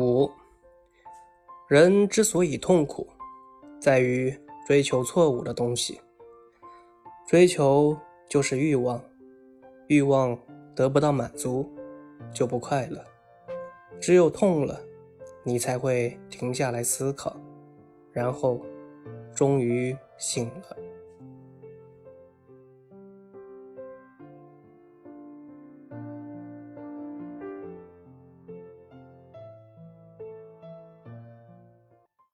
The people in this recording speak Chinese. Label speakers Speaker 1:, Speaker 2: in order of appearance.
Speaker 1: 五。人之所以痛苦在于追求错误的东西。追求就是欲望欲望得不到满足就不快乐。只有痛了你才会停下来思考然后终于醒了。